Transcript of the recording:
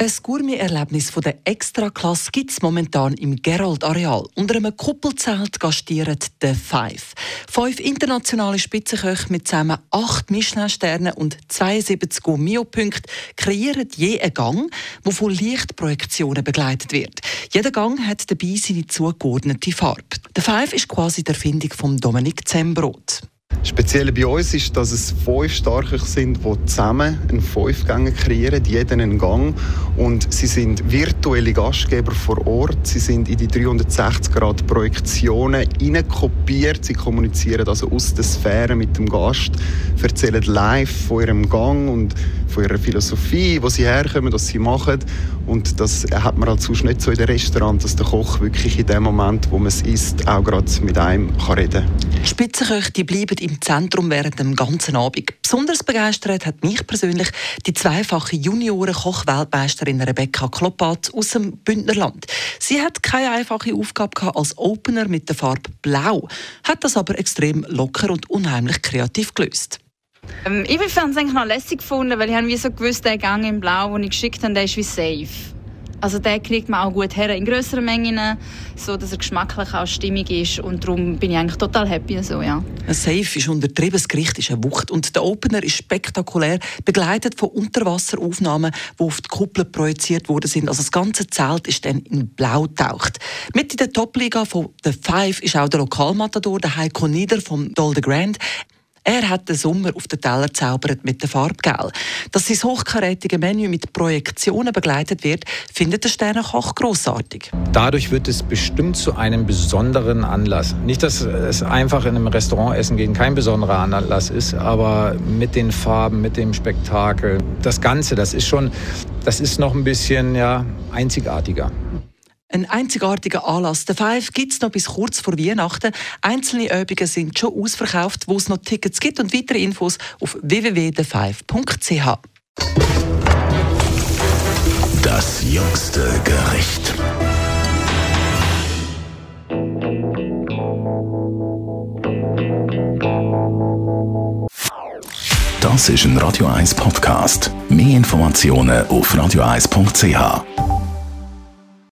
Ein Gourmet-Erlebnis der Extraklasse gibt es momentan im Gerold-Areal. Unter einem Kuppelzelt gastieren The Five. Fünf internationale Spitzenköche mit zusammen acht Michelin-Sternen und 72 Gourmet-Punkten kreieren je einen Gang, der von Lichtprojektionen begleitet wird. Jeder Gang hat dabei seine zugeordnete Farbe. The Five ist quasi die Erfindung von Dominik Zembrot. Speziell bei uns ist, dass es fünf Starke sind, die zusammen einen Fünfgänger kreieren, jeden einen Gang. Und sie sind virtuelle Gastgeber vor Ort. Sie sind in die 360 Grad Projektionen kopiert. Sie kommunizieren also aus der Sphäre mit dem Gast, erzählen live von ihrem Gang und von ihrer Philosophie, wo sie herkommen, was sie machen. Und das hat man halt sonst nicht so in den Restaurants, dass der Koch wirklich in dem Moment, wo man es isst, auch gerade mit einem kann reden kann. Spitzenköche bleiben im Zentrum während dem ganzen Abend. Besonders begeistert hat mich persönlich die zweifache Junioren-Koch-Weltmeisterin Rebecca Kloppat aus dem Bündnerland. Sie hat keine einfache Aufgabe gehabt als Opener mit der Farbe Blau, hat das aber extrem locker und unheimlich kreativ gelöst. Ähm, ich es eigentlich noch lässig gefunden, weil ich wie so gewusst, der Gang in Blau, den ich geschickt habe, der ist wie safe. Also den kriegt man auch gut her in größeren Mengen, so dass er geschmacklich auch stimmig ist und darum bin ich eigentlich total happy so, ja. Ein Safe ist untertrieben, das Gericht ist eine Wucht und der Opener ist spektakulär, begleitet von Unterwasseraufnahmen, die auf die Kuppel projiziert worden sind. Also das ganze Zelt ist dann in Blau getaucht. Mit in der Top-Liga von The Five ist auch der Lokalmatador, der Heiko Nieder vom Dol de Grand. Er hat den Sommer auf den Teller zaubert mit der Farbe Gelb. Dass sein hochkarätige Menü mit Projektionen begleitet wird, findet der Sternenkoch großartig. Dadurch wird es bestimmt zu einem besonderen Anlass. Nicht, dass es einfach in einem Restaurant essen gehen kein besonderer Anlass ist, aber mit den Farben, mit dem Spektakel, das Ganze, das ist schon, das ist noch ein bisschen ja, einzigartiger. Ein einzigartiger Anlass. Der Five gibt es noch bis kurz vor Weihnachten. Einzelne Übungen sind schon ausverkauft, wo es noch Tickets gibt und weitere Infos auf www.thefive.ch. Das jüngste Gericht. Das ist ein Radio 1 Podcast. Mehr Informationen auf radio1.ch.